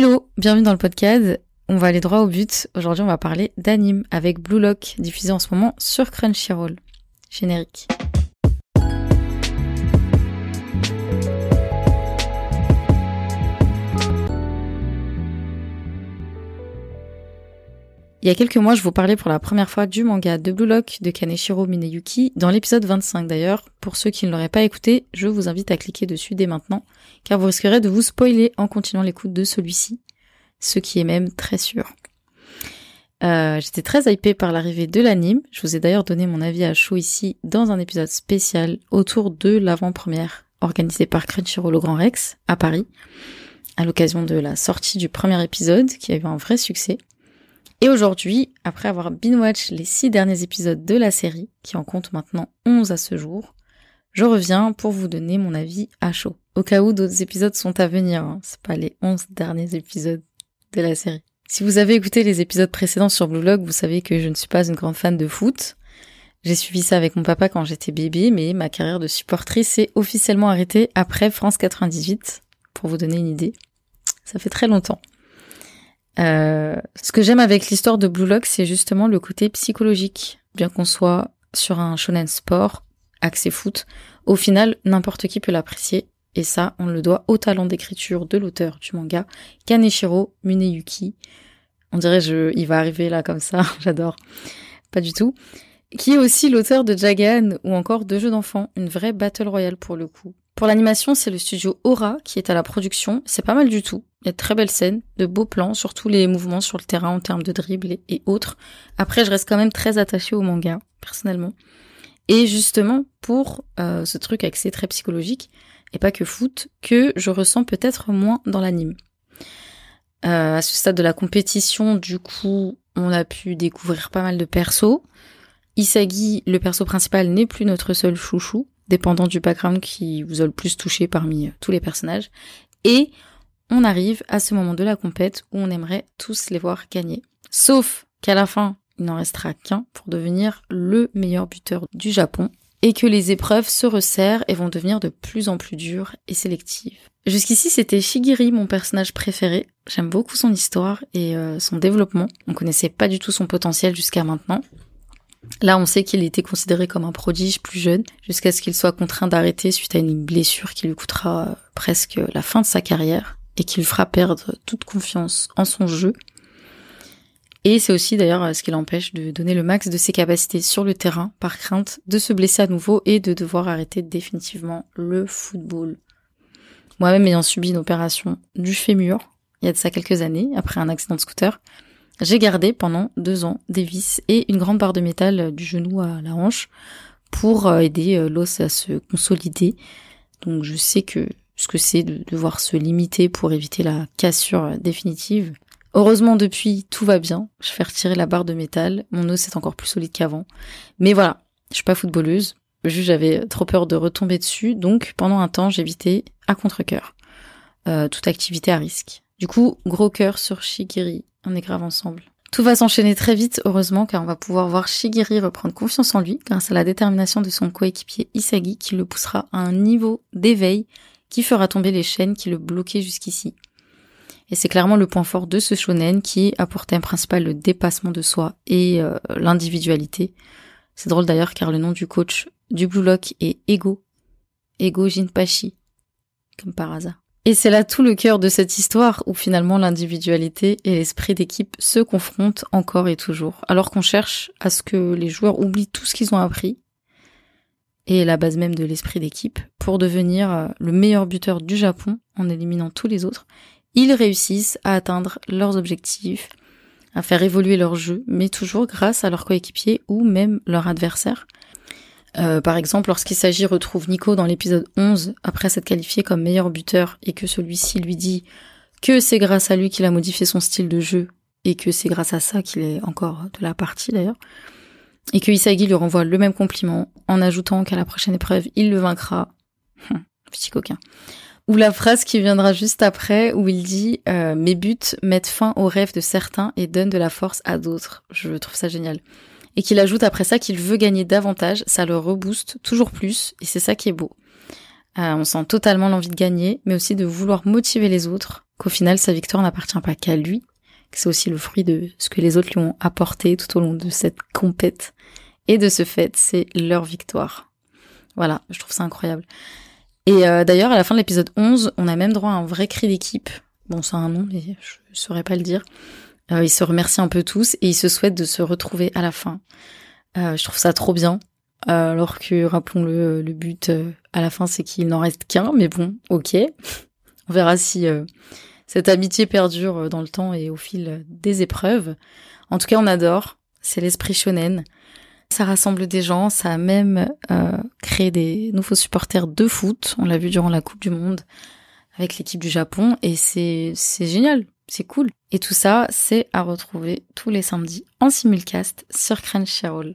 Hello, bienvenue dans le podcast. On va aller droit au but. Aujourd'hui, on va parler d'anime avec Blue Lock, diffusé en ce moment sur Crunchyroll. Générique. Il y a quelques mois, je vous parlais pour la première fois du manga de Blue Lock de Kaneshiro Mineyuki, dans l'épisode 25 d'ailleurs. Pour ceux qui ne l'auraient pas écouté, je vous invite à cliquer dessus dès maintenant, car vous risquerez de vous spoiler en continuant l'écoute de celui-ci, ce qui est même très sûr. Euh, J'étais très hypée par l'arrivée de l'anime. Je vous ai d'ailleurs donné mon avis à chaud ici dans un épisode spécial autour de l'avant-première organisée par Crunchyroll au Grand Rex à Paris, à l'occasion de la sortie du premier épisode qui a eu un vrai succès. Et aujourd'hui, après avoir binge-watch les six derniers épisodes de la série, qui en compte maintenant 11 à ce jour, je reviens pour vous donner mon avis à chaud. Au cas où d'autres épisodes sont à venir, hein. c'est pas les 11 derniers épisodes de la série. Si vous avez écouté les épisodes précédents sur Blue Log, vous savez que je ne suis pas une grande fan de foot. J'ai suivi ça avec mon papa quand j'étais bébé, mais ma carrière de supportrice s'est officiellement arrêtée après France 98, pour vous donner une idée. Ça fait très longtemps. Euh, ce que j'aime avec l'histoire de Blue Lock, c'est justement le côté psychologique. Bien qu'on soit sur un shonen sport, axé foot, au final, n'importe qui peut l'apprécier. Et ça, on le doit au talent d'écriture de l'auteur du manga, Kaneshiro Muneyuki. On dirait je, il va arriver là comme ça, j'adore. Pas du tout. Qui est aussi l'auteur de Jagan ou encore de jeux d'enfants, une vraie battle royale pour le coup. Pour l'animation, c'est le studio Aura qui est à la production. C'est pas mal du tout. Il y a de très belles scènes, de beaux plans, surtout les mouvements sur le terrain en termes de dribble et, autres. Après, je reste quand même très attachée au manga, personnellement. Et justement, pour euh, ce truc accès très psychologique, et pas que foot, que je ressens peut-être moins dans l'anime. Euh, à ce stade de la compétition, du coup, on a pu découvrir pas mal de persos. Isagi, le perso principal, n'est plus notre seul chouchou dépendant du background qui vous a le plus touché parmi euh, tous les personnages. Et on arrive à ce moment de la compète où on aimerait tous les voir gagner. Sauf qu'à la fin, il n'en restera qu'un pour devenir le meilleur buteur du Japon et que les épreuves se resserrent et vont devenir de plus en plus dures et sélectives. Jusqu'ici, c'était Shigiri, mon personnage préféré. J'aime beaucoup son histoire et euh, son développement. On connaissait pas du tout son potentiel jusqu'à maintenant. Là, on sait qu'il était considéré comme un prodige plus jeune, jusqu'à ce qu'il soit contraint d'arrêter suite à une blessure qui lui coûtera euh, presque la fin de sa carrière et qui lui fera perdre toute confiance en son jeu. Et c'est aussi d'ailleurs ce qui l'empêche de donner le max de ses capacités sur le terrain par crainte de se blesser à nouveau et de devoir arrêter définitivement le football. Moi-même ayant subi une opération du fémur, il y a de ça quelques années, après un accident de scooter, j'ai gardé pendant deux ans des vis et une grande barre de métal du genou à la hanche pour euh, aider euh, l'os à se consolider. Donc je sais que ce que c'est de devoir se limiter pour éviter la cassure euh, définitive. Heureusement depuis tout va bien. Je fais retirer la barre de métal. Mon os est encore plus solide qu'avant. Mais voilà, je suis pas footballeuse. Juste j'avais trop peur de retomber dessus. Donc pendant un temps j'évitais à contre-cœur toute activité à risque. Du coup, gros cœur sur Shigiri on est grave ensemble. Tout va s'enchaîner très vite, heureusement, car on va pouvoir voir Shigiri reprendre confiance en lui grâce à la détermination de son coéquipier Isagi qui le poussera à un niveau d'éveil qui fera tomber les chaînes qui le bloquaient jusqu'ici? Et c'est clairement le point fort de ce shonen qui a pour thème principal le dépassement de soi et euh, l'individualité. C'est drôle d'ailleurs car le nom du coach du Blue Lock est Ego. Ego Jinpachi. Comme par hasard. Et c'est là tout le cœur de cette histoire où finalement l'individualité et l'esprit d'équipe se confrontent encore et toujours, alors qu'on cherche à ce que les joueurs oublient tout ce qu'ils ont appris et la base même de l'esprit d'équipe pour devenir euh, le meilleur buteur du Japon en éliminant tous les autres. Ils réussissent à atteindre leurs objectifs, à faire évoluer leur jeu, mais toujours grâce à leurs coéquipiers ou même leur adversaire. Euh, par exemple, lorsqu'il s'agit retrouve Nico dans l'épisode 11 après s'être qualifié comme meilleur buteur et que celui-ci lui dit que c'est grâce à lui qu'il a modifié son style de jeu et que c'est grâce à ça qu'il est encore de la partie d'ailleurs. Et que Isagi lui renvoie le même compliment en ajoutant qu'à la prochaine épreuve, il le vaincra. Petit coquin. Ou la phrase qui viendra juste après où il dit euh, Mes buts mettent fin aux rêves de certains et donnent de la force à d'autres. Je trouve ça génial et qu'il ajoute après ça qu'il veut gagner davantage, ça le rebooste toujours plus, et c'est ça qui est beau. Euh, on sent totalement l'envie de gagner, mais aussi de vouloir motiver les autres qu'au final sa victoire n'appartient pas qu'à lui, que c'est aussi le fruit de ce que les autres lui ont apporté tout au long de cette compète. Et de ce fait, c'est leur victoire. Voilà, je trouve ça incroyable. Et euh, d'ailleurs, à la fin de l'épisode 11, on a même droit à un vrai cri d'équipe. Bon, c'est un nom, mais je saurais pas le dire. Euh, ils se remercient un peu tous et ils se souhaitent de se retrouver à la fin. Euh, je trouve ça trop bien. Alors que, rappelons-le, le but à la fin, c'est qu'il n'en reste qu'un. Mais bon, ok. On verra si cette amitié perdure dans le temps et au fil des épreuves. En tout cas, on adore. C'est l'esprit shonen. Ça rassemble des gens, ça a même créé des nouveaux supporters de foot. On l'a vu durant la Coupe du Monde avec l'équipe du Japon et c'est c'est génial, c'est cool. Et tout ça, c'est à retrouver tous les samedis en simulcast sur Crunchyroll.